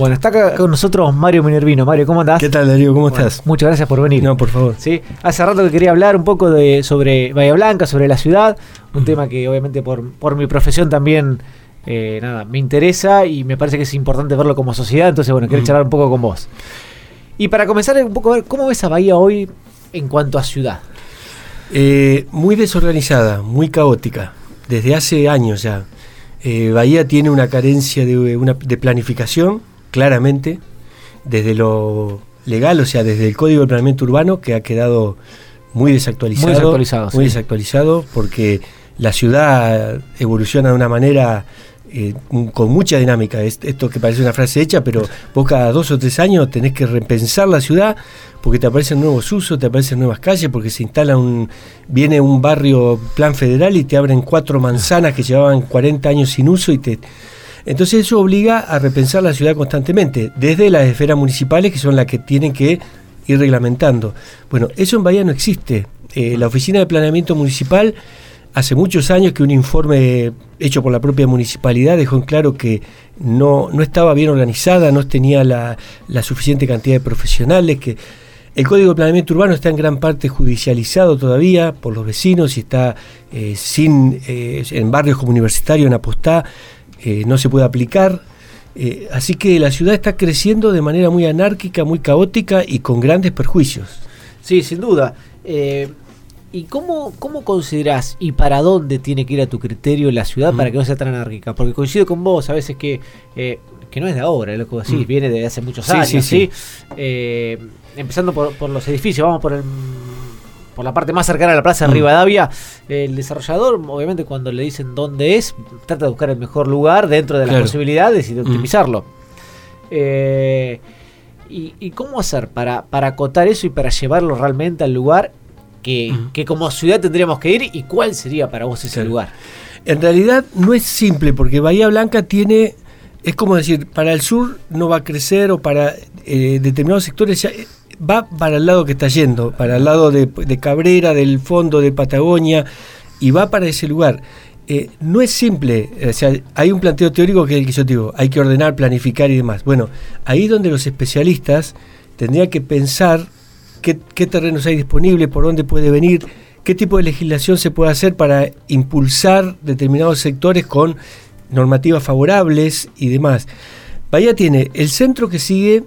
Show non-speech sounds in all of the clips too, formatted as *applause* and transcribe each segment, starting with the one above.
Bueno, está acá con nosotros Mario Minervino. Mario, ¿cómo andás? ¿Qué tal, Darío? ¿Cómo estás? Muchas gracias por venir. No, por favor. Sí, hace rato que quería hablar un poco de sobre Bahía Blanca, sobre la ciudad, un tema que obviamente por, por mi profesión también eh, nada, me interesa y me parece que es importante verlo como sociedad, entonces bueno, quiero charlar un poco con vos. Y para comenzar un poco a ver, ¿cómo ves a Bahía hoy en cuanto a ciudad? Eh, muy desorganizada, muy caótica, desde hace años ya. Eh, Bahía tiene una carencia de, una, de planificación, claramente, desde lo legal, o sea, desde el Código de Planeamiento Urbano, que ha quedado muy desactualizado. Muy desactualizado, muy desactualizado porque la ciudad evoluciona de una manera eh, con mucha dinámica. Esto que parece una frase hecha, pero vos cada dos o tres años tenés que repensar la ciudad porque te aparecen nuevos usos, te aparecen nuevas calles, porque se instala un. viene un barrio plan federal y te abren cuatro manzanas que llevaban 40 años sin uso y te entonces eso obliga a repensar la ciudad constantemente, desde las esferas municipales que son las que tienen que ir reglamentando. Bueno, eso en Bahía no existe. Eh, la Oficina de Planeamiento Municipal hace muchos años que un informe hecho por la propia municipalidad dejó en claro que no, no estaba bien organizada, no tenía la, suficiente cantidad de profesionales, que el Código de Planeamiento Urbano está en gran parte judicializado todavía por los vecinos y está eh, sin eh, en barrios como Universitario, en Apostá, eh, no se puede aplicar. Eh, así que la ciudad está creciendo de manera muy anárquica, muy caótica y con grandes perjuicios. Sí, sin duda. Eh, ¿Y cómo, cómo considerás y para dónde tiene que ir a tu criterio la ciudad para que no sea tan anárquica? Porque coincido con vos a veces que, que no es de ahora, lo que decís, mm. viene de hace muchos años. Sí, sí, empezando por, por, los edificios, vamos por el por la parte más cercana a la plaza de mm. Rivadavia, el desarrollador, obviamente, cuando le dicen dónde es, trata de buscar el mejor lugar dentro de las posibilidades y de mm. optimizarlo. Eh, y, cómo hacer para, para acotar eso y para llevarlo realmente al lugar que, mm. que, como ciudad tendríamos que ir y cuál sería para vos ese lugar? En realidad no es simple porque Bahía Blanca tiene, es como decir, para el sur no va a crecer o para eh, determinados sectores ya, va para el lado que está yendo, para el lado de, Cabrera, del fondo de Patagonia, y va para ese lugar. Eh, no es simple, o sea, hay un planteo teórico que es el que yo digo, hay que ordenar, planificar y demás. Bueno, ahí donde los especialistas tendrían que pensar qué, qué terrenos hay disponibles, por dónde puede venir, qué tipo de legislación se puede hacer para impulsar determinados sectores con normativas favorables y demás. Bahía tiene el centro que sigue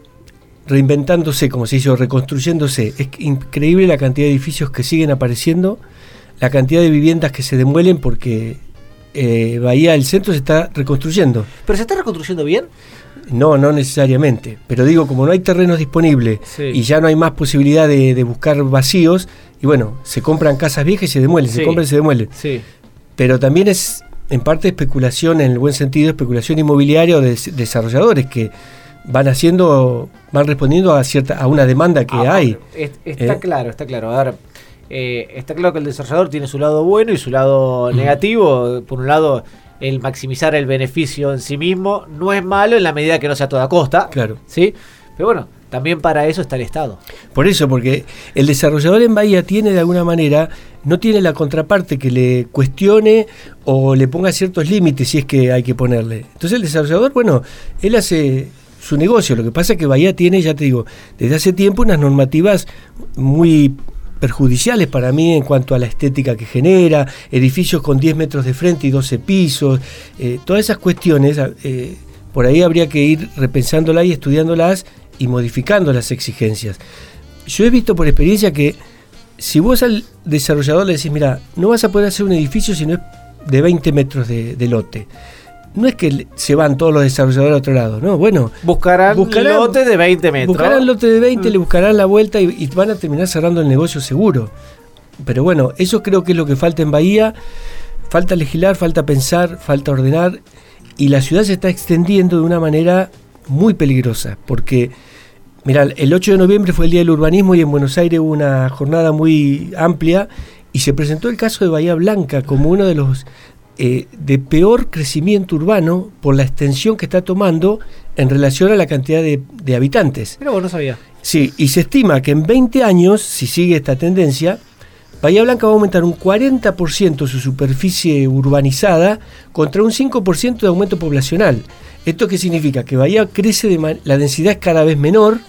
reinventándose, como se hizo, reconstruyéndose. Es increíble la cantidad de edificios que siguen apareciendo, la cantidad de viviendas que se demuelen porque eh, Bahía del Centro se está reconstruyendo. ¿Pero se está reconstruyendo bien? No, no necesariamente. Pero digo, como no hay terrenos disponibles y ya no hay más posibilidad de, buscar vacíos, y bueno, se compran casas viejas y se demuelen, se compran y se demuelen. Sí. Pero también es en parte especulación, en el buen sentido, especulación inmobiliaria o de desarrolladores que van haciendo, van respondiendo a cierta, a una demanda que ah, hay. está eh. claro, está claro. A ver, eh, está claro que el desarrollador tiene su lado bueno y su lado negativo. Por un lado, el maximizar el beneficio en sí mismo no es malo en la medida que no sea a toda costa. Claro. ¿sí? Pero bueno, también para eso está el Estado. Por eso, porque el desarrollador en Bahía tiene de alguna manera, no tiene la contraparte que le cuestione o le ponga ciertos límites si es que hay que ponerle. Entonces el desarrollador, bueno, él hace su negocio. Lo que pasa es que Bahía tiene, ya te digo, desde hace tiempo unas normativas muy perjudiciales para mí en cuanto a la estética que genera, edificios con 10 metros de frente y 12 pisos, eh, todas esas cuestiones, eh, por ahí habría que ir repensándolas y estudiándolas y modificando las exigencias. Yo he visto por experiencia que si vos al desarrollador le decís, mira, no vas a poder hacer un edificio si no es de 20 metros de lote no es que se van todos los desarrolladores a otro lado, no, bueno. Buscarán, buscarán lote de 20 metros. Buscarán lote de 20, le buscarán la vuelta y, van a terminar cerrando el negocio seguro. Pero bueno, eso creo que es lo que falta en Bahía. Falta legislar, falta pensar, falta ordenar. Y la ciudad se está extendiendo de una manera muy peligrosa. Porque, mira, el 8 de noviembre fue el Día del Urbanismo y en Buenos Aires hubo una jornada muy amplia y se presentó el caso de Bahía Blanca como uno de los eh, de peor crecimiento urbano por la extensión que está tomando en relación a la cantidad de, habitantes. Pero vos no sabía. Sí, y se estima que en 20 años, si sigue esta tendencia, Bahía Blanca va a aumentar un 40% su superficie urbanizada contra un 5% de aumento poblacional. ¿Esto qué significa? Que Bahía crece, de la densidad es cada vez menor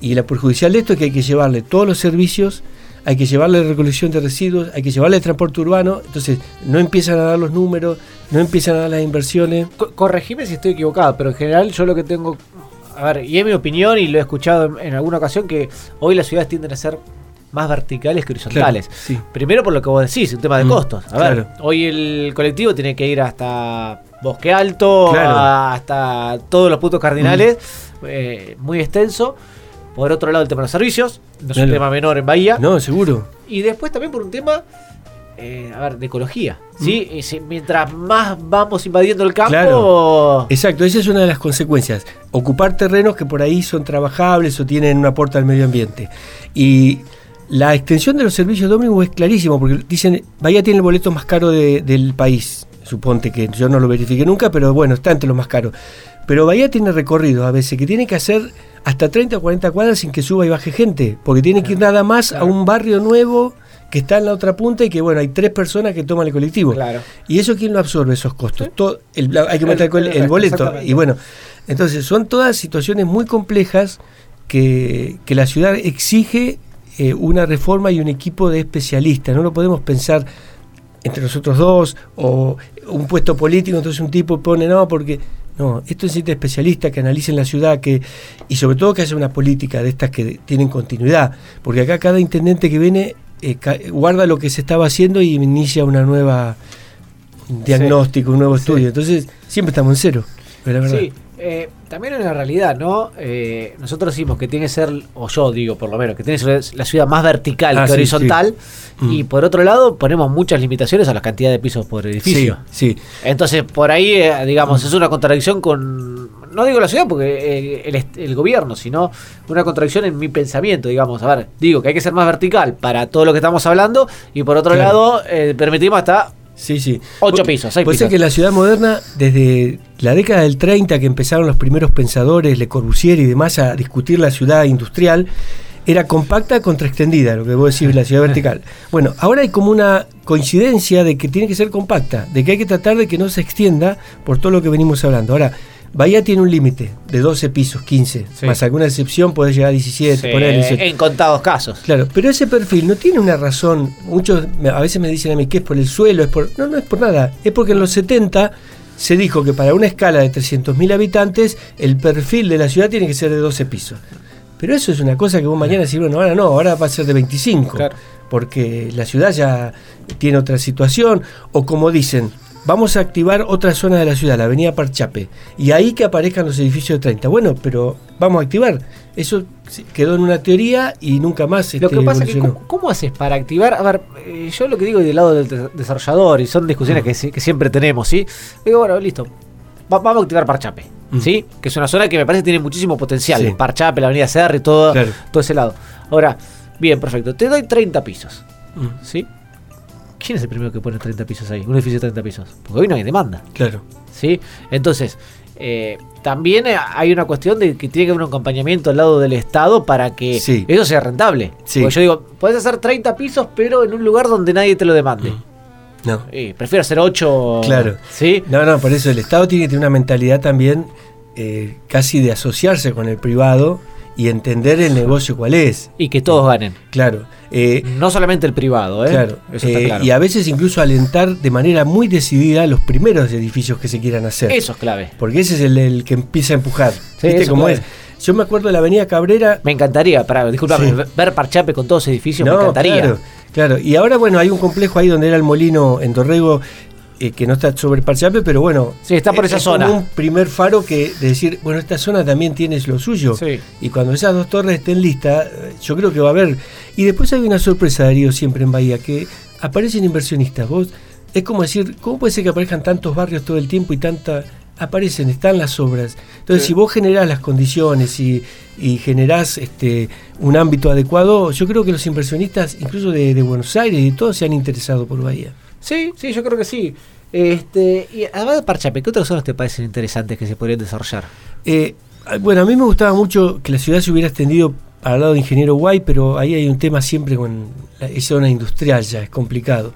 y la perjudicial de esto es que hay que llevarle todos los servicios, hay que llevarle recolección de residuos, hay que llevarle transporte urbano, entonces no empiezan a dar los números, no empiezan a dar las inversiones. corregime si estoy equivocado, pero en general yo lo que tengo, a ver, y es mi opinión y lo he escuchado en, alguna ocasión, que hoy las ciudades tienden a ser más verticales que horizontales. Primero por lo que vos decís, un tema de mm, costos. A ver, hoy el colectivo tiene que ir hasta Bosque Alto, hasta todos los puntos cardinales, mm. eh, muy extenso. Por otro lado, el tema de los servicios, no es un tema menor en Bahía. No, seguro. Y después también por un tema, eh, a ver, de ecología. ¿sí? Mm. mientras más vamos invadiendo el campo. Claro. Exacto, esa es una de las consecuencias. Ocupar terrenos que por ahí son trabajables o tienen un aporte al medio ambiente. Y la extensión de los servicios de ómnibus es clarísimo, porque dicen, Bahía tiene el boleto más caro del país. Suponte que yo no lo verifique nunca, pero bueno, está entre los más caros. Pero Bahía tiene recorrido a veces que tiene que hacer hasta 30 o 40 cuadras sin que suba y baje gente, porque tiene que ir nada más a un barrio nuevo que está en la otra punta y que bueno, hay tres personas que toman el colectivo. ¿Y eso quién lo absorbe esos costos? Todo, hay que meter el, boleto. Y bueno, entonces son todas situaciones muy complejas que, la ciudad exige eh, una reforma y un equipo de especialistas. No lo podemos pensar entre nosotros dos o un puesto político, entonces un tipo pone no, porque no, esto necesita especialistas que analicen la ciudad que y sobre todo que haya una política de estas que tienen continuidad, porque acá cada intendente que viene eh, guarda lo que se estaba haciendo y inicia una nueva diagnóstico, un nuevo estudio. Entonces, siempre estamos en cero. La verdad. Sí, eh, también es una realidad, ¿no? Eh, nosotros decimos que tiene que ser, o yo digo por lo menos, que tiene que ser la ciudad más vertical ah, que horizontal. Mm. Y por otro lado, ponemos muchas limitaciones a la cantidad de pisos por edificio. Sí, Entonces, por ahí, eh, digamos, es una contradicción con. No digo la ciudad porque el, gobierno, sino una contradicción en mi pensamiento, digamos. A ver, digo que hay que ser más vertical para todo lo que estamos hablando, y por otro lado, permitimos hasta Sí, sí. Ocho pisos, seis Puede ser que la ciudad moderna, desde la década del 30, que empezaron los primeros pensadores, Le Corbusier y demás, a discutir la ciudad industrial, era compacta contra extendida, lo que vos decís, la ciudad vertical. Bueno, ahora hay como una coincidencia de que tiene que ser compacta, de que hay que tratar de que no se extienda por todo lo que venimos hablando. Ahora, Bahía tiene un límite de 12 pisos, 15, más alguna excepción puede llegar a 17, En contados casos. Claro, pero ese perfil no tiene una razón. Muchos a veces me dicen a mí que es por el suelo, es por. No, no es por nada. Es porque en los 70 se dijo que para una escala de 300.000 habitantes el perfil de la ciudad tiene que ser de 12 pisos. Pero eso es una cosa que vos mañana decís, bueno, ahora no, ahora va a ser de 25. Porque la ciudad ya tiene otra situación. O como dicen, vamos a activar otra zona de la ciudad, la avenida Parchape, y ahí que aparezcan los edificios de 30. Bueno, pero vamos a activar. Eso quedó en una teoría y nunca más Lo que pasa es que, ¿cómo, haces para activar? A ver, eh, yo lo que digo del lado del desarrollador, y son discusiones mm. que, siempre tenemos, ¿sí? Digo, bueno, listo, vamos a activar Parchape, mm. ¿sí? Que es una zona que me parece que tiene muchísimo potencial. Parchape, la avenida Serra y todo, todo ese lado. Ahora, bien, perfecto, te doy 30 pisos, mm. ¿sí? ¿Quién es el primero que pone 30 pisos ahí? Un edificio de 30 pisos. Porque hoy no hay demanda. Claro. ¿Sí? Entonces, eh, también hay una cuestión de que tiene que haber un acompañamiento al lado del Estado para que eso sea rentable. Sí. Porque yo digo, puedes hacer 30 pisos, pero en un lugar donde nadie te lo demande. Mm. No. prefiero hacer 8. Claro. ¿Sí? No, no, por eso el Estado tiene que tener una mentalidad también eh, casi de asociarse con el privado y entender el negocio cuál es. Y que todos ganen. Claro. Eh, no solamente el privado, ¿eh? Claro. Eh, y a veces incluso alentar de manera muy decidida los primeros edificios que se quieran hacer. Eso es clave. Porque ese es el, que empieza a empujar. ¿Viste cómo es? Yo me acuerdo de la Avenida Cabrera. Me encantaría, para, disculpame, ver Parchape con todos los edificios, me encantaría. Claro, claro. Y ahora, bueno, hay un complejo ahí donde era el molino en Dorrego eh, que no está sobre Parchape, pero bueno. Sí, está por esa zona. un primer faro que de decir, bueno, esta zona también tiene lo suyo. Y cuando esas dos torres estén listas, yo creo que va a haber. Y después hay una sorpresa, Darío, siempre en Bahía, que aparecen inversionistas. Vos, es como decir, ¿cómo puede ser que aparezcan tantos barrios todo el tiempo y tanta. Aparecen, están las obras. Entonces, si vos generás las condiciones y, y generás este, un ámbito adecuado, yo creo que los inversionistas, incluso de, de Buenos Aires y todos, se han interesado por Bahía. Sí, sí, yo creo que sí. Este, y además de Parchape, ¿qué otras zonas te parecen interesantes que se podrían desarrollar? Eh, bueno, a mí me gustaba mucho que la ciudad se hubiera extendido al lado de Ingeniero Guay, pero ahí hay un tema siempre con la esa zona industrial ya, es complicado.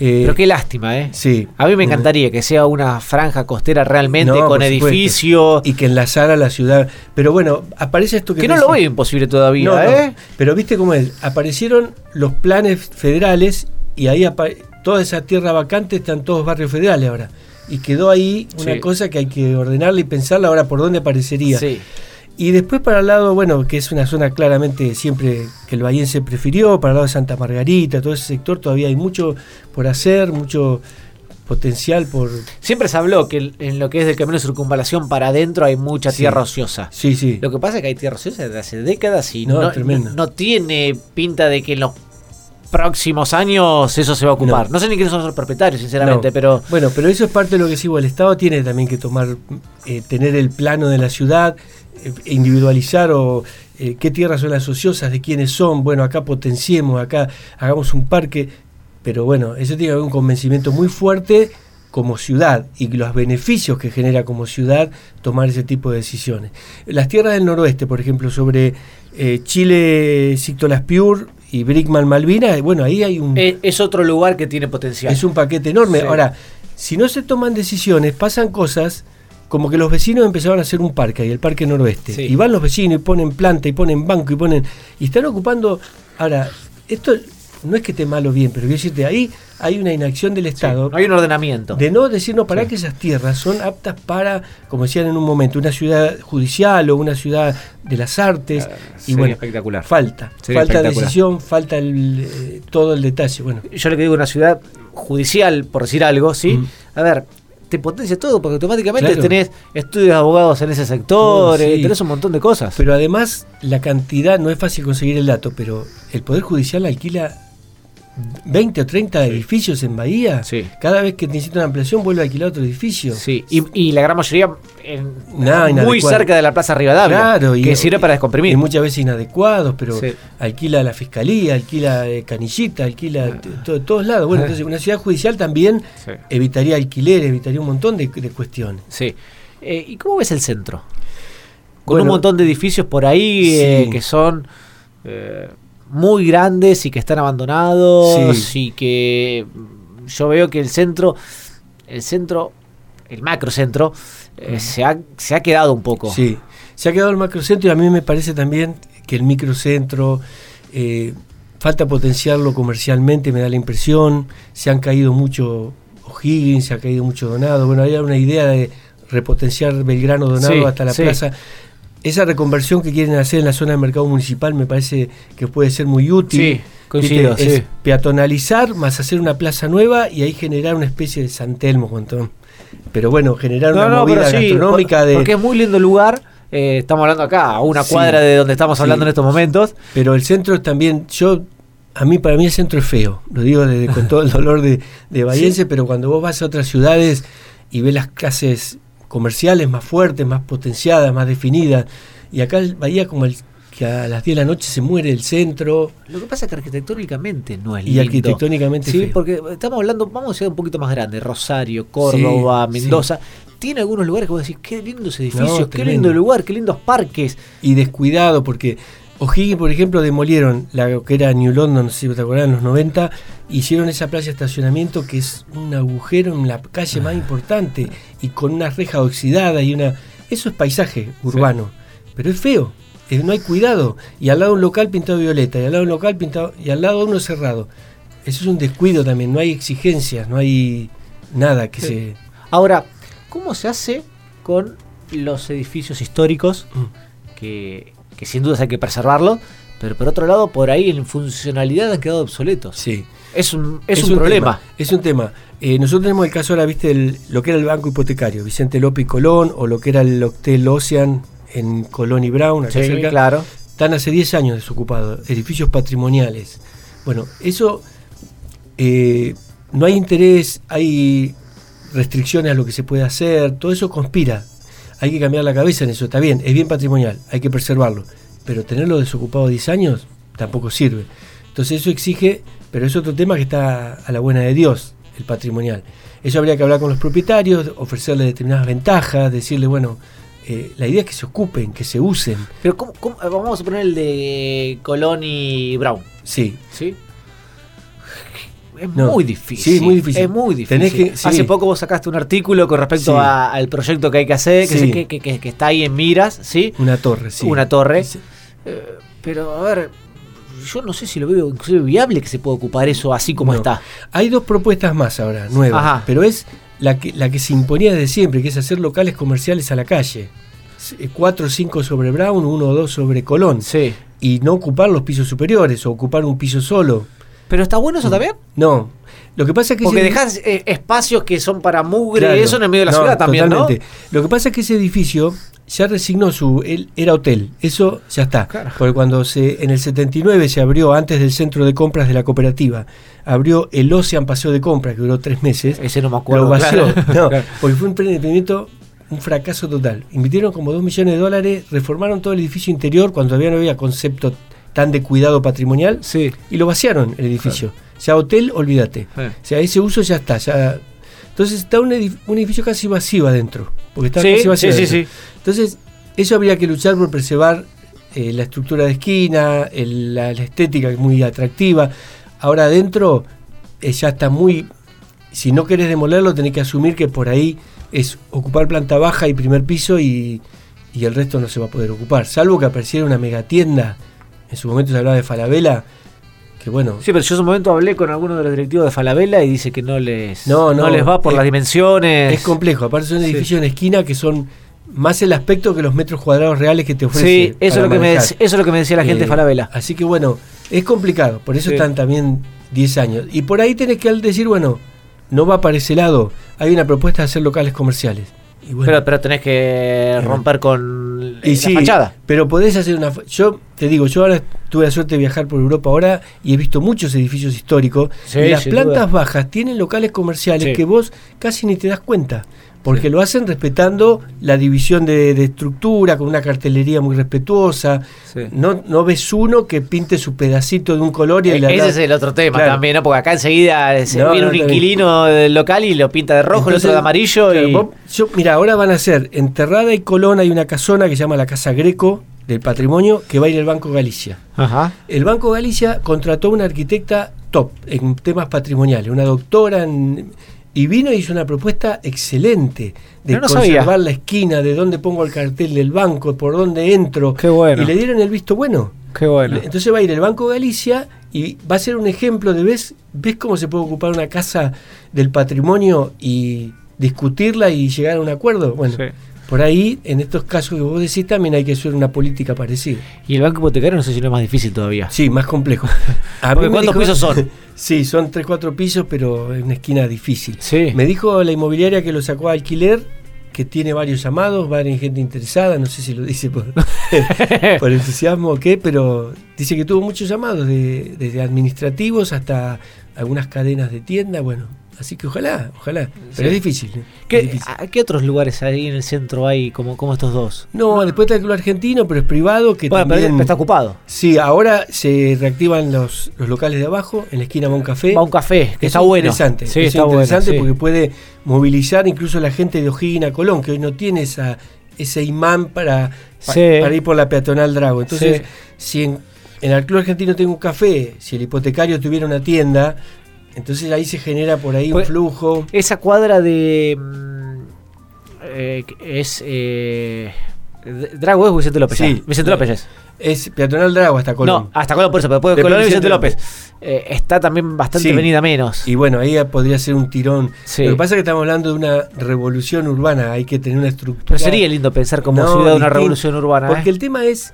Eh, pero qué lástima, ¿eh? Sí. A mí me encantaría que sea una franja costera realmente con edificio. Y que enlazara la ciudad. Pero bueno, aparece esto que. Que no lo veo imposible todavía, ¿eh? Pero viste cómo es. Aparecieron los planes federales y ahí toda esa tierra vacante están todos barrios federales ahora. Y quedó ahí una cosa que hay que ordenarla y pensarla ahora por dónde aparecería. Sí. Y después para el lado, bueno, que es una zona claramente siempre que el Bahiense prefirió, para el lado de Santa Margarita, todo ese sector, todavía hay mucho por hacer, mucho potencial por... Siempre se habló que en lo que es del camino de circunvalación para adentro hay mucha tierra ociosa. Sí, sí. Lo que pasa es que hay tierra ociosa desde hace décadas y no, no, tiene pinta de que en los próximos años eso se va a ocupar. No, sé ni quiénes son los propietarios, sinceramente, pero... Bueno, pero eso es parte de lo que sigo. El Estado tiene también que tomar, eh, tener el plano de la ciudad, eh, individualizar o eh, qué tierras son las ociosas, de quiénes son, bueno, acá potenciemos, acá hagamos un parque, pero bueno, eso tiene que haber un convencimiento muy fuerte como ciudad y los beneficios que genera como ciudad tomar ese tipo de decisiones. Las tierras del noroeste, por ejemplo, sobre Chile, Cictolas Pure y Brickman Malvinas, bueno, ahí hay un... Es otro lugar que tiene potencial. Es un paquete enorme. Ahora, si no se toman decisiones, pasan cosas como que los vecinos empezaron a hacer un parque ahí, el Parque Noroeste. Y van los vecinos y ponen planta y ponen banco y ponen. Y están ocupando. Ahora, esto no es que esté malo bien, pero quiero decirte, ahí hay una inacción del Estado. hay un ordenamiento. De no decirnos para que esas tierras son aptas para, como decían en un momento, una ciudad judicial o una ciudad de las artes. Y bueno, espectacular. Falta. falta decisión, falta el, eh, todo el detalle. Bueno. Yo le digo una ciudad judicial, por decir algo, ¿sí? A ver, te potencia todo, porque automáticamente tenés estudios de abogados en ese sector, eh, tenés un montón de cosas. Pero además, la cantidad, no es fácil conseguir el dato, pero el Poder Judicial alquila 20 o 30 edificios en Bahía. Cada vez que necesita una ampliación vuelve a alquilar otro edificio. Sí, y, la gran mayoría muy cerca de la Plaza Rivadavia, claro, que sirve para descomprimir. Y muchas veces inadecuados, pero alquila la fiscalía, alquila eh, canillita, alquila de todos lados. Bueno, entonces una ciudad judicial también evitaría alquiler, evitaría un montón de, cuestiones. Sí. Eh, ¿Y cómo ves el centro? Con un montón de edificios por ahí eh, que son muy grandes y que están abandonados y que yo veo que el centro, el centro, el macrocentro, eh, se, ha, se ha quedado un poco. Sí, se ha quedado el macrocentro y a mí me parece también que el microcentro eh, falta potenciarlo comercialmente, me da la impresión, se han caído mucho O'Higgins, se ha caído mucho Donado, bueno, había una idea de repotenciar Belgrano Donado hasta la plaza esa reconversión que quieren hacer en la zona del mercado municipal me parece que puede ser muy útil. Sí, coincido, Es peatonalizar más hacer una plaza nueva y ahí generar una especie de San Telmo, Pero bueno, generar una movida gastronómica de. Porque es muy lindo lugar. Eh, estamos hablando acá, a una cuadra de donde estamos hablando en estos momentos. Pero el centro también, yo a mí para mí el centro es feo, lo digo con *laughs* todo el dolor de, de Bahiense, pero cuando vos vas a otras ciudades y ves las clases comerciales más fuertes, más potenciadas, más definidas. Y acá Bahía como el que a las 10 de la noche se muere el centro. Lo que pasa es que arquitectónicamente no es lindo. Y arquitectónicamente Sí, porque estamos hablando, vamos a ciudad un poquito más grande, Rosario, Córdoba, Mendoza. Tiene algunos lugares que vos decís, qué lindos edificios, qué lindo lugar, qué lindos parques. Y descuidado, porque O'Higgins, por ejemplo, demolieron la que era New London, no sé si te acordás, en los 90, hicieron esa playa de estacionamiento que es un agujero en la calle más importante y con una reja oxidada y una... Eso es paisaje urbano, pero es feo, no hay cuidado. Y al lado un local pintado violeta, y al lado un local pintado, y al lado uno cerrado. Eso es un descuido también, no hay exigencias, no hay nada que se... Ahora, ¿cómo se hace con los edificios históricos mm. que que sin dudas hay que preservarlo, pero por otro lado, por ahí en funcionalidad han quedado obsoletos. Sí. Es un, es, un, problema. es un tema. Eh, nosotros tenemos el caso ahora, viste, lo que era el banco hipotecario, Vicente López y Colón, o lo que era el Hotel Ocean en Colón y Brown, acá sí, claro. Están hace 10 años desocupados, edificios patrimoniales. Bueno, eso eh, no hay interés, hay restricciones a lo que se puede hacer, todo eso conspira hay que cambiar la cabeza en eso, está bien, es bien patrimonial, hay que preservarlo, pero tenerlo desocupado 10 años tampoco sirve. Entonces eso exige, pero es otro tema que está a la buena de Dios, el patrimonial. Eso habría que hablar con los propietarios, ofrecerles determinadas ventajas, decirle, bueno, eh, la idea es que se ocupen, que se usen. Pero ¿cómo, cómo- vamos a poner el de Colón y Brown. Sí, ¿Sí? Es No. muy difícil. Sí, muy difícil. Es muy difícil. Tenés que- sí. Hace poco vos sacaste un artículo con respecto Sí. a- al proyecto que hay que hacer, que, sé que, que- que- está ahí en miras, ¿sí? una torre, sí. Una torre. Eh, pero, a ver, yo no sé si lo veo inclusive viable que se pueda ocupar eso así como No. está. Hay dos propuestas más ahora, nuevas, Ajá. pero es la que, la que se imponía desde siempre, que es hacer locales comerciales a la calle. S- Cuatro o cinco sobre Brown, uno o dos sobre Colón. Sí. Y no ocupar los pisos superiores o ocupar un piso solo. Pero está bueno eso también. No. Lo que pasa es que Porque ese- dejas eh, espacios que son para mugre Claro. y eso en el medio de la No, ciudad también, totalmente. Lo que pasa es que ese edificio ya resignó su. Él era hotel. Eso ya está. Claro. Porque cuando se en el 79 se abrió, antes del centro de compras de la cooperativa, abrió el Ocean Paseo de Compras, que duró tres meses. ¿no? Ese no me acuerdo. lo vació. claro. No, porque fue un emprendimiento, un fracaso total. Invirtieron como 2 millones de dólares, reformaron todo el edificio interior cuando todavía no había concepto tan de cuidado patrimonial Sí. y lo vaciaron el edificio. Ya hotel, olvídate. Sí. O sea, ese uso ya está. Ya... Entonces está un, edif- un edificio casi vacío adentro. Porque está Sí, casi vacío adentro. Entonces, eso habría que luchar por preservar eh, la estructura de esquina, el- la, la estética que es muy atractiva. Ahora adentro eh, ya está muy... Si no querés demolerlo, tenés que asumir que por ahí es ocupar planta baja y primer piso y, y el resto no se va a poder ocupar. Salvo que apareciera una megatienda. En su momento se hablaba de Falabella, que bueno, Sí, pero yo en su momento hablé con alguno de los directivos de Falabella y dice que no les, No, no, les va por es- las dimensiones. Es complejo, aparte son Sí. edificios en esquina que son más el aspecto que los metros cuadrados reales que te ofrece. Sí, eso es, lo que me, eso es lo que me decía la gente de Eh, Falabella. Así que bueno, es complicado, por eso Sí. están también 10 años. Y por ahí tenés que decir, bueno, no va para ese lado, hay una propuesta de hacer locales comerciales. Y bueno, Pero, pero tenés que Bueno. romper con y la sí, fachada. pero podés hacer una... Yo te digo, yo ahora tuve la suerte de viajar por Europa ahora y he visto muchos edificios históricos Sí, y las plantas duda. bajas tienen locales comerciales Sí. que vos casi ni te das cuenta. Porque Sí. lo hacen respetando la división de, de estructura, con una cartelería muy respetuosa. Sí. No, no ves uno que pinte su pedacito de un color y E- el de Ese es el otro tema Claro. también, ¿no? Porque acá enseguida se No, viene no, un inquilino del local y lo pinta de rojo, el otro de Entonces, amarillo. claro, y... vos- yo- mira, ahora van a hacer en Terrada y Colón hay una casona que se llama la Casa Greco del Patrimonio que va a ir el Banco Galicia. Ajá. El Banco Galicia contrató una arquitecta top en temas patrimoniales, una doctora en- y vino y hizo una propuesta excelente de No, no conservar sabía. la esquina, de dónde pongo el cartel del banco, por dónde entro. Qué bueno. Y le dieron el visto bueno. Qué bueno. Entonces va a ir el Banco Galicia y va a ser un ejemplo de ves, ves cómo se puede ocupar una casa del patrimonio y discutirla y llegar a un acuerdo. Bueno, Sí. Por ahí, en estos casos que vos decís, también hay que hacer una política parecida. Y el banco hipotecario no sé si no es más difícil todavía. Sí, más complejo. *laughs* A mí ¿cuántos pisos son? *laughs* Sí, son 3, 4 pisos, pero es una esquina difícil. Sí. Me dijo la inmobiliaria que lo sacó a alquiler, que tiene varios llamados, varias gente interesada, no sé si lo dice por, *laughs* por entusiasmo o qué, pero dice que tuvo muchos llamados, de- desde administrativos hasta algunas cadenas de tienda, bueno, así que ojalá, ojalá, pero Sí. es difícil. ¿eh? Es ¿Qué, difícil. a- ¿Qué otros lugares ahí en el centro hay como, como estos dos? No, después está el club argentino, pero es privado, que Bueno, pero también... está ocupado. Sí, ahora se reactivan los, los locales de abajo, en la esquina va un café. Va un café, que Es está bueno. Interesante, Sí, es está bueno. interesante sí. porque puede movilizar incluso a la gente de O'Higgins a Colón, que hoy no tiene esa, ese imán para, pa- Sí. para ir por la peatonal Drago. Entonces, si en, en el Club Argentino tengo un café, si el hipotecario tuviera una tienda, entonces ahí se genera por ahí un Pues- flujo. Esa cuadra de. mm, eh, es. Eh, Drago es Vicente López. Sí. Vicente López es. Es peatonal Drago hasta Colón. No, hasta Colón por eso, pero después de Después Colón y Vicente López. Eh, está también bastante Sí. venida menos. Y bueno, ahí podría ser un tirón. Sí. Lo que pasa es que estamos hablando de una revolución urbana, hay que tener una estructura. pero sería lindo pensar como No, ciudad de una revolución urbana. Porque ¿eh? el tema es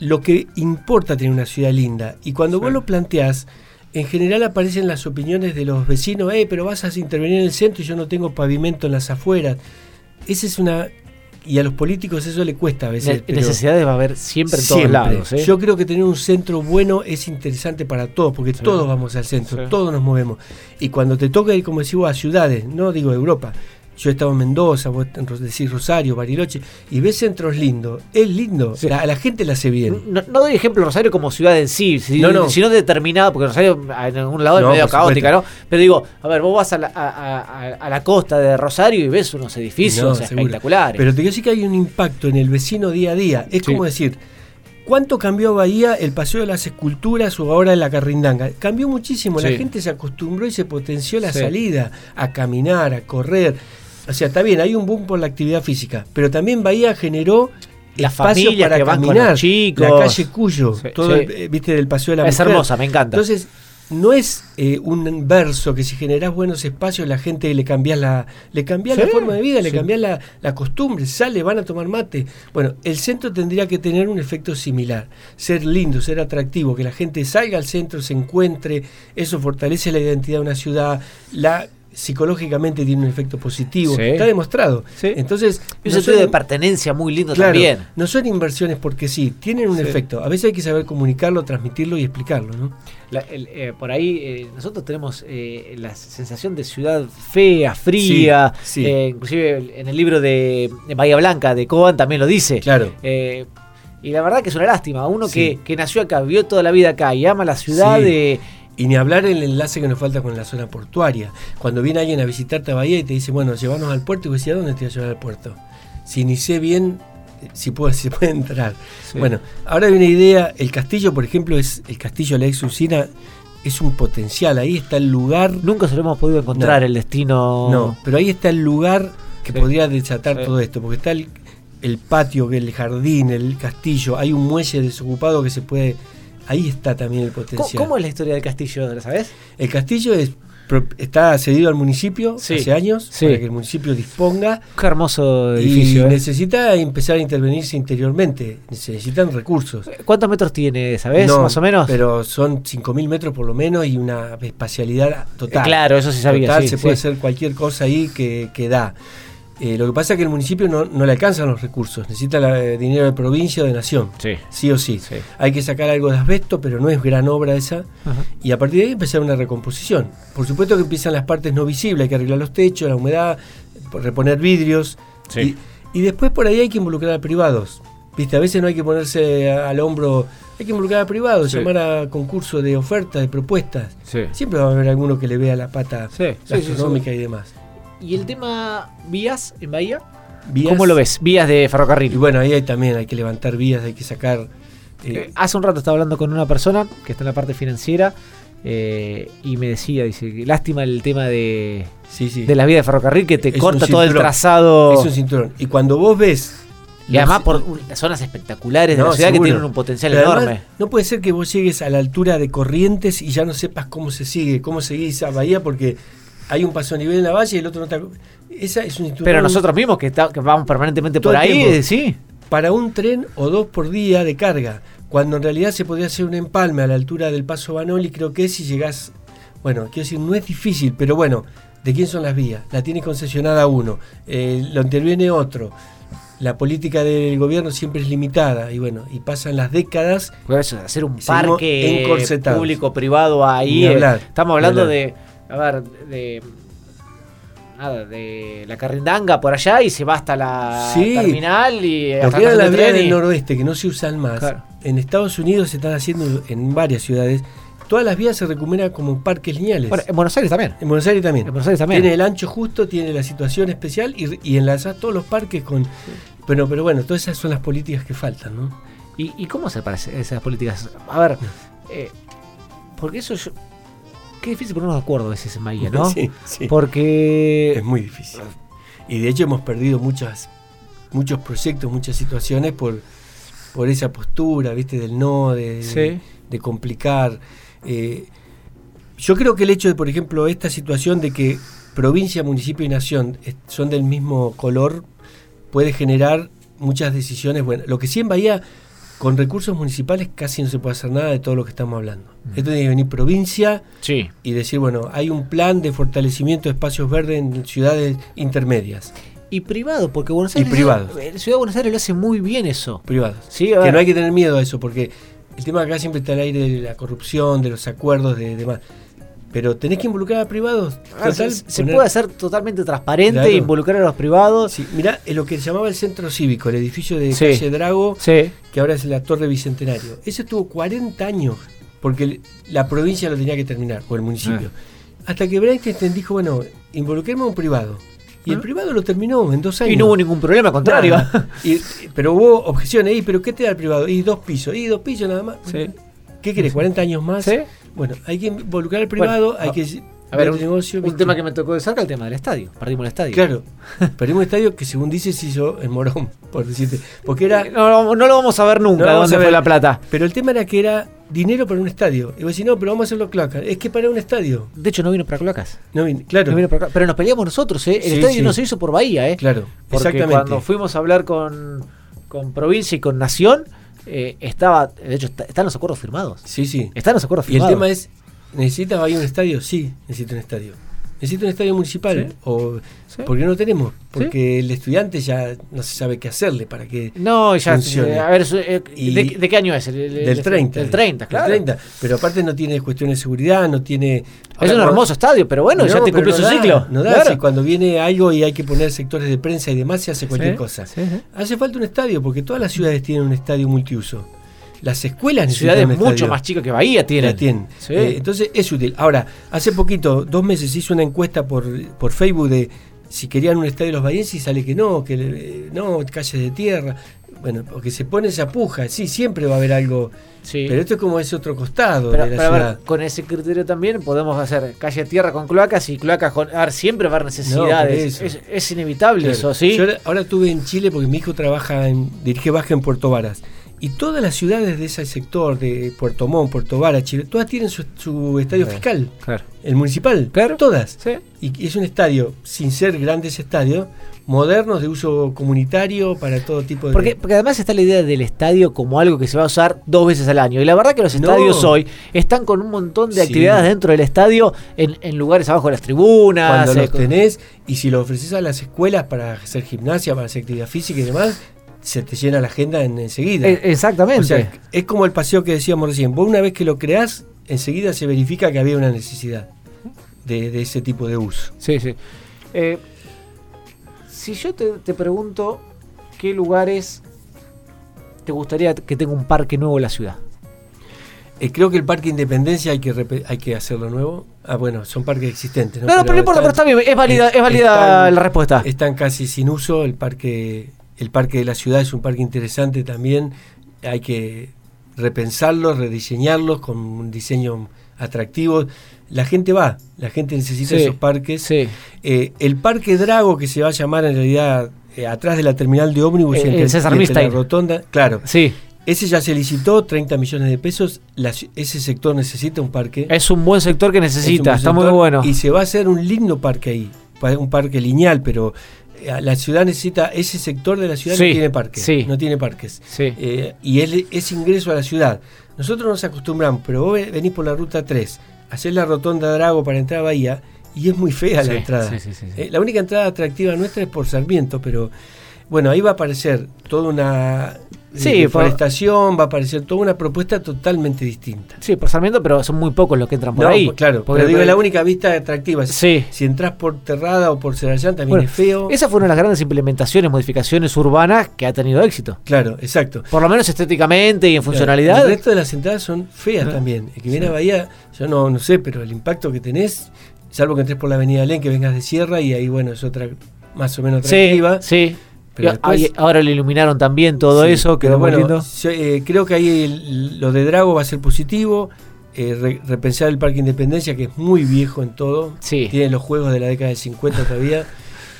lo que importa tener una ciudad linda. Y cuando vos lo planteás, en general aparecen las opiniones de los vecinos, eh, pero vas a intervenir en el centro y yo no tengo pavimento en las afueras. Esa es una... Y a los políticos eso le cuesta a veces. Ne- necesidades va a haber siempre en todos siempre. lados. ¿eh? Yo creo que tener un centro bueno es interesante para todos, porque Sí. todos vamos al centro, Sí. todos nos movemos. Y cuando te toca ir, como decís vos, a ciudades, no digo Europa, yo he estado en Mendoza, vos decís Rosario, Bariloche, y ves centros lindos, es lindo, Sí. la- a la gente la hace bien. No, no doy ejemplo Rosario como ciudad en sí, si- No, no. sino determinado, porque Rosario en algún lado es medio caótica, ¿no? Pero digo, a ver, vos vas a la, a, a- a- a la costa de Rosario y ves unos edificios espectaculares. Pero te quiero decir que hay un impacto en el vecino día a día. Es Sí. como decir, ¿cuánto cambió Bahía el paseo de las esculturas o ahora la carrindanga? Cambió muchísimo. La gente se acostumbró y se potenció la Sí. salida a caminar, a correr. O sea, está bien, hay un boom por la actividad física, pero también Bahía generó Las espacio para que van con caminar. los chicos. La calle Cuyo, Sí, todo sí. el- eh, viste del paseo de la es mujer. hermosa, me encanta. Entonces, no es eh, un verso que si generás buenos espacios, la gente le cambiás la, le cambiás la forma de vida, le sí. cambiás la, la costumbre, sale, van a tomar mate. Bueno, el centro tendría que tener un efecto similar, ser lindo, ser atractivo, que la gente salga al centro, se encuentre, eso fortalece la identidad de una ciudad, la psicológicamente tiene un efecto positivo, Sí. está demostrado. Sí. Entonces, Y un no sentido son- de pertenencia muy lindo Claro, también. no son inversiones porque sí, tienen un Sí. efecto. A veces hay que saber comunicarlo, transmitirlo y explicarlo, ¿no? La- el- eh, por ahí eh, nosotros tenemos eh, la sensación de ciudad fea, fría, Sí, sí. eh, inclusive en el libro de, Bahía Blanca de Coban también lo dice. Claro. Eh, y la verdad que es una lástima, uno Sí. que, que nació acá, vivió toda la vida acá y ama la ciudad de... Y ni hablar el enlace que nos falta con la zona portuaria. Cuando viene alguien a visitarte a Bahía y te dice, bueno, llevarnos al puerto, y vos decís, ¿a dónde te voy a llevar al puerto? Si ni sé bien eh, si puede, *laughs* si puede entrar. Sí. Bueno, ahora hay una idea, el castillo, por ejemplo, es el castillo de la ex usina es un potencial, ahí está el lugar, Nunca se lo hemos podido encontrar No. el destino... no, pero ahí está el lugar que Sí. podría desatar Sí. todo esto, porque está el, el patio, el jardín, el castillo, hay un muelle desocupado que se puede, ahí está también el ¿Cómo, potencial. cómo es la historia del castillo, ¿la sabes? El castillo es, está cedido al municipio Sí. hace años Sí. para que el municipio disponga Qué hermoso y edificio. ¿eh? necesita empezar a intervenirse interiormente. Se necesitan recursos. ¿Cuántos metros tiene, sabes? No, Más o menos. Pero son 5.000 metros por lo menos y una espacialidad Eh, total. claro, eso sí sabía. Total, sí, se puede hacer cualquier cosa ahí que, que da. Eh, lo que pasa es que el municipio no, no le alcanzan los recursos, necesita la- eh, dinero de provincia o de nación, Sí. sí o sí. Sí. Hay que sacar algo de asbesto, pero no es gran obra esa. Ajá. Y a partir de ahí empezar una recomposición. Por supuesto que empiezan las partes no visibles, hay que arreglar los techos, la humedad, reponer vidrios. Sí. Y, y después por ahí hay que involucrar a privados. Viste, a veces no hay que ponerse al hombro, hay que involucrar a privados, Sí. llamar a concursos de ofertas, de propuestas. Siempre va a haber alguno que le vea la pata gastronómica y demás. ¿Y el tema vías en Bahía? Vías- ¿Cómo lo ves? Vías de Y ferrocarril. bueno, ahí hay también hay que levantar vías, hay que sacar... eh, Eh, hace un rato estaba hablando con una persona que está en la parte financiera eh, y me decía, dice, lástima el tema de, sí, sí. de las vías de ferrocarril que te Es corta todo el trazado. Es un cinturón. Y cuando vos ves... y además por un- zonas espectaculares de No, la ciudad seguro. que tienen un potencial Pero además, enorme. no puede ser que vos llegues a la altura de Corrientes y ya no sepas cómo se sigue, cómo seguís a Bahía, porque hay un paso a nivel en la valle y el otro no está. Esa es un Pero nosotros mismos que, está- que vamos permanentemente por ahí, tiempo. sí. para un tren o dos por día de carga, cuando en realidad se podría hacer un empalme a la altura del paso Banoli, creo que es si llegás. Bueno, quiero decir, no es difícil, pero bueno, ¿de quién son las vías? La tiene concesionada uno, eh, lo interviene otro. La política del gobierno siempre es limitada y bueno, y pasan las décadas Por eso, hacer un parque público-privado ahí. Eh, hablar, estamos hablando de, a ver, de, nada, de la carrindanga por allá y se va hasta la Sí. terminal y hasta la vías tren del y- noroeste que no se usan más, Claro. en Estados Unidos se están haciendo en varias ciudades, todas las vías se recuperan como parques lineales. Bueno, en Buenos Aires también. en Buenos Aires también. En Buenos Aires también. Tiene el ancho justo, tiene la situación especial y, y enlazás todos los parques con... Pero, pero bueno, todas esas son las políticas que faltan, ¿no? ¿Y, y cómo se parecen esas políticas? A ver, eh, porque eso yo... Qué difícil ponernos de acuerdo a veces en Bahía, ¿no? *laughs* Sí, sí. Porque... Es muy difícil. Y de hecho hemos perdido muchas, muchos proyectos, muchas situaciones por, por esa postura, ¿viste? Del no, de, Sí. de complicar. Eh, yo creo que el hecho de, por ejemplo, esta situación de que provincia, municipio y nación son del mismo color puede generar muchas decisiones buenas. Lo que sí en Bahía, con recursos municipales casi no se puede hacer nada de todo lo que estamos hablando. Esto tiene que venir provincia Sí. y decir, bueno, hay un plan de fortalecimiento de espacios verdes en ciudades intermedias, Y privado, porque Buenos Y Aires... privado. La ciudad de Buenos Aires lo hace muy bien eso. privados. Sí, Que no hay que tener miedo a eso, porque el tema acá siempre está al aire de la corrupción, de los acuerdos, de demás. Pero tenés que involucrar a privados. Ah, se, se puede hacer totalmente transparente e involucrar a los privados. Sí, mirá, lo que se llamaba el centro cívico, el edificio de calle Drago, sí. que ahora es la Torre Bicentenario. Ese estuvo 40 años, porque la provincia lo tenía que terminar, o el municipio. Ah. Hasta que Breinstein dijo, bueno, involucremos a un privado. Y el ¿Ah? privado lo terminó en dos años. Y no hubo ningún problema, al contrario. pero hubo objeciones, ¿y pero qué te da el privado? Y dos pisos, y dos pisos nada más. Sí. ¿Qué querés? ¿40 años más? Bueno, hay que involucrar al privado, hay que a ver, un, negocio, un tema que me tocó de cerca, el tema del estadio. Perdimos el estadio. Claro, *laughs* perdimos el estadio que según dice se hizo en Morón, por decirte. Porque era. No, no lo vamos a ver nunca, no dónde fue la plata. Pero el tema era que era dinero para un estadio. Y vos decís, no, pero vamos a hacerlo cloacas. Es que para un estadio. De hecho, no vino para cloacas. No vino, claro. No vino para pero nos peleamos nosotros, ¿eh? El estadio no se hizo por Bahía, ¿eh? Claro, Porque exactamente. Cuando fuimos a hablar con, con provincia y con nación eh, estaba, de hecho, están los acuerdos firmados. Sí, sí. Están los acuerdos firmados. Y el tema es, ¿necesitas ahí un estadio? Sí, necesito un estadio. Necesito un estadio municipal. O, ¿Por qué no tenemos? Porque el estudiante ya no se sabe qué hacerle para que. No, ya. Eh, a ver, eh, de, qué año es? del 30. Del 30, claro. 30. Pero aparte no tiene cuestiones de seguridad, no tiene. es un hermoso estadio, pero bueno, ya te cumplió su ciclo. No da, si cuando viene algo y hay que poner sectores de prensa y demás, se hace cualquier cosa. Hace falta un estadio, porque todas las ciudades tienen un estadio multiuso las escuelas ciudades mucho más chicas que Bahía tienen. tienen. Eh, entonces es útil. Ahora, hace poquito, dos meses, hice una encuesta por, por Facebook de si querían un estadio de los bahienses y sale que no, que eh, no, calles de tierra. Bueno, porque se pone esa puja, sí, siempre va a haber algo. Pero esto es como ese otro costado de la ciudad. con ese criterio también podemos hacer calle de tierra con cloacas y cloacas con. A ver, siempre va a haber necesidades. es, inevitable eso, ¿sí? Yo ahora, estuve en Chile porque mi hijo trabaja en. dirige baja en Puerto Varas. Y todas las ciudades de ese sector, de Puerto Montt, Puerto Vara, Chile, todas tienen su, estadio fiscal. Claro. El municipal. Claro. Todas. Sí. Y es un estadio, sin ser grandes estadios, modernos, de uso comunitario, para todo tipo de. Porque, porque además está la idea del estadio como algo que se va a usar dos veces al año. Y la verdad que los estadios hoy están con un montón de actividades dentro del estadio, en, lugares abajo de las tribunas. Cuando los tenés, y si lo ofreces a las escuelas para hacer gimnasia, para hacer actividad física y demás, se te llena la agenda en, enseguida. Eh, exactamente. es como el paseo que decíamos recién. Vos una vez que lo creás, enseguida se verifica que había una necesidad de, ese tipo de uso. Sí, sí. Eh, si yo te, pregunto qué lugares te gustaría que tenga un parque nuevo en la ciudad. Eh, creo que el Parque Independencia hay que hay que hacerlo nuevo. Ah, bueno, son parques existentes. No, no, pero, no importa, pero está bien, es válida, es válida la respuesta. Están casi sin uso. El parque el parque de la ciudad es un parque interesante también. Hay que repensarlo, rediseñarlos con un diseño atractivo. La gente va, la gente necesita esos parques. Eh, el Parque Drago, que se va a llamar en realidad eh, atrás de la terminal de ómnibus, eh, en César la rotonda, claro. Sí. Ese ya se licitó, 30 millones de pesos. ese sector necesita un parque. Es un buen sector que necesita, está muy bueno. Y se va a hacer un lindo parque ahí. Un parque lineal, pero la ciudad necesita, ese sector de la ciudad no tiene parques. No tiene parques. Eh, y es, es, ingreso a la ciudad. Nosotros nos acostumbramos, pero vos venís por la ruta 3, hacer la rotonda Drago para entrar a Bahía y es muy fea la entrada. Eh, la única entrada atractiva nuestra es por Sarmiento, pero bueno, ahí va a aparecer toda una sí, deforestación, va a aparecer toda una propuesta totalmente distinta. Sí, por Sarmiento, pero son muy pocos los que entran por ahí. Claro, porque digo, la única vista atractiva. Sí. Si entras por Terrada o por Cerallán también es feo. Esa fue una de las grandes implementaciones, modificaciones urbanas que ha tenido éxito. Claro, exacto. Por lo menos estéticamente y en funcionalidad. El resto de las entradas son feas también. El que viene a Bahía, yo no, no sé, pero el impacto que tenés, salvo que entres por la avenida Len, que vengas de Sierra y ahí, bueno, es otra más o menos atractiva. Sí, sí ahora le iluminaron también todo eso, quedó bueno, lindo. Eh, creo que ahí lo de Drago va a ser positivo. Eh, repensar el Parque Independencia, que es muy viejo en todo. Tiene los juegos de la década del 50 todavía. *laughs*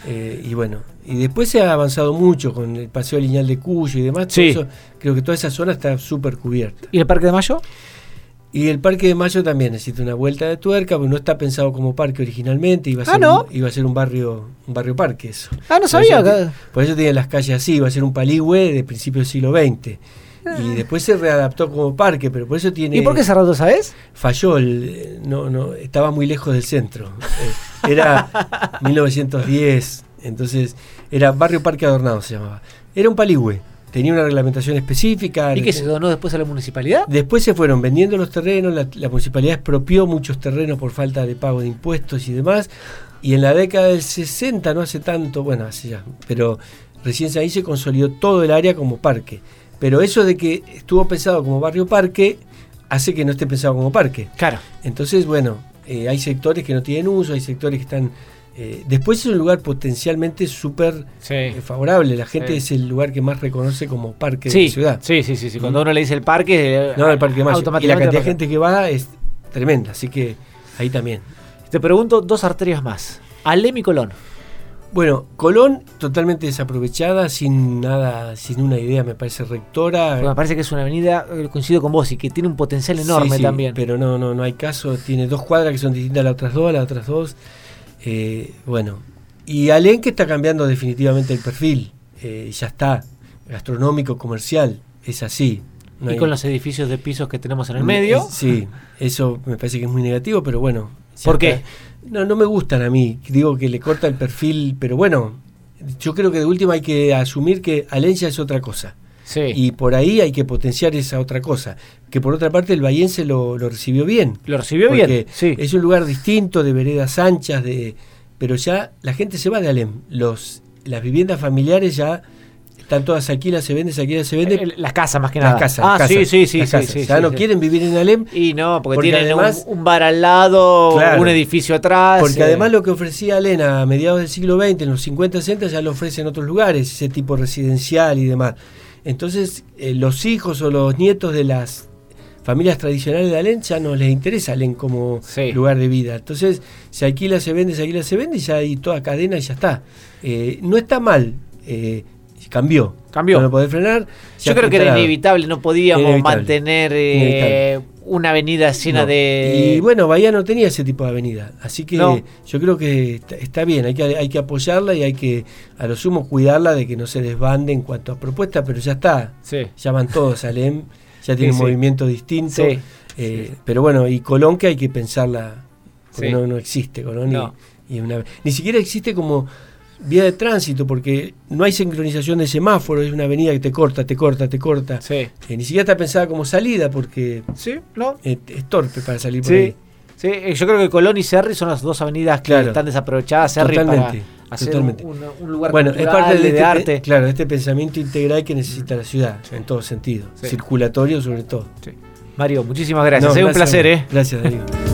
Eh, y bueno, y después se ha avanzado mucho con el paseo lineal de Cuyo y demás. creo que toda esa zona está súper cubierta. ¿Y el Parque de Mayo? Y el Parque de Mayo también necesita una vuelta de tuerca, porque no está pensado como parque originalmente, iba a ah, ser, un, iba a ser un barrio un barrio parque eso. Ah, no sabía. Por eso, tiene las calles así, iba a ser un paligüe de principio del siglo XX. Ah. Y después se readaptó como parque, pero por eso tiene... ¿Y por qué cerrado, sabes? Falló, el, no, no, estaba muy lejos del centro. Eh, era *laughs* 1910, entonces era Barrio Parque Adornado se llamaba. Era un paligüe tenía una reglamentación específica. ¿Y que se donó después a la municipalidad? Después se fueron vendiendo los terrenos, la, la, municipalidad expropió muchos terrenos por falta de pago de impuestos y demás. Y en la década del 60, no hace tanto, bueno, hace ya, pero recién ahí se consolidó todo el área como parque. Pero eso de que estuvo pensado como barrio parque hace que no esté pensado como parque. Claro. Entonces, bueno, eh, hay sectores que no tienen uso, hay sectores que están eh, después es un lugar potencialmente súper eh, favorable. La gente es el lugar que más reconoce como parque de la ciudad. Sí, sí, sí. Cuando uno le dice el parque, no, el parque más. Y la cantidad de gente que va es tremenda. Así que ahí también. Te pregunto dos arterias más. Alem y Colón. Bueno, Colón totalmente desaprovechada, sin nada, sin una idea, me parece rectora. me parece que es una avenida, eh, coincido con vos, y que tiene un potencial enorme también. Pero no, no, no hay caso. Tiene dos cuadras que son distintas a las otras dos, a las otras dos. Eh, bueno, y Alén que está cambiando definitivamente el perfil, eh, ya está, gastronómico, comercial, es así. y con los edificios de pisos que tenemos en el medio. sí, eso me parece que es muy negativo, pero bueno. ¿Por qué? No, no me gustan a mí, digo que le corta el perfil, pero bueno, yo creo que de última hay que asumir que Alencia es otra cosa. Y por ahí hay que potenciar esa otra cosa. Que por otra parte el Bahiense lo, lo recibió bien. Lo recibió bien. Sí. Es un lugar distinto, de veredas anchas, de pero ya la gente se va de Alem. Los, las viviendas familiares ya están todas aquí, las se venden, aquí se venden. Las casas más que nada. Las casas. Ah, sí, sí, sí, Ya no quieren vivir en Alem. Y no, porque, tienen además, un, bar al lado, un edificio atrás. Porque eh. además lo que ofrecía Alem a mediados del siglo XX, en los 50, 60, ya lo ofrece en otros lugares, ese tipo residencial y demás. Entonces, eh, los hijos o los nietos de las familias tradicionales de Alén ya no les interesa Alén como lugar de vida. Entonces, se alquila, se vende, se alquila, se vende y ya hay toda cadena y ya está. Eh, no está mal. Eh, cambió. Cambió. No lo podés frenar. Yo creo que era inevitable, no podíamos mantener una avenida llena de. Y bueno, Bahía no tenía ese tipo de avenida. Así que yo creo que está, bien, hay que, hay que apoyarla y hay que, a lo sumo, cuidarla de que no se desbande en cuanto a propuestas, pero ya está. Ya van todos, Alem, ya tiene un movimiento distinto. Eh, pero bueno, y Colón que hay que pensarla, porque no, no existe Colón. Y, una, ni siquiera existe como vía de tránsito, porque no hay sincronización de semáforo, es una avenida que te corta, te corta, te corta. Sí. Eh, ni siquiera está pensada como salida, porque sí, no. es, torpe para salir por ahí. Sí, eh, yo creo que Colón y Serri son las dos avenidas que están desaprovechadas. Serri para hacer Un, lugar bueno, es parte de, este arte. Claro, este pensamiento integral que necesita la ciudad, en todo sentido. Circulatorio sobre todo. Mario, muchísimas gracias. es un placer, ¿eh? Gracias, Darío. *laughs*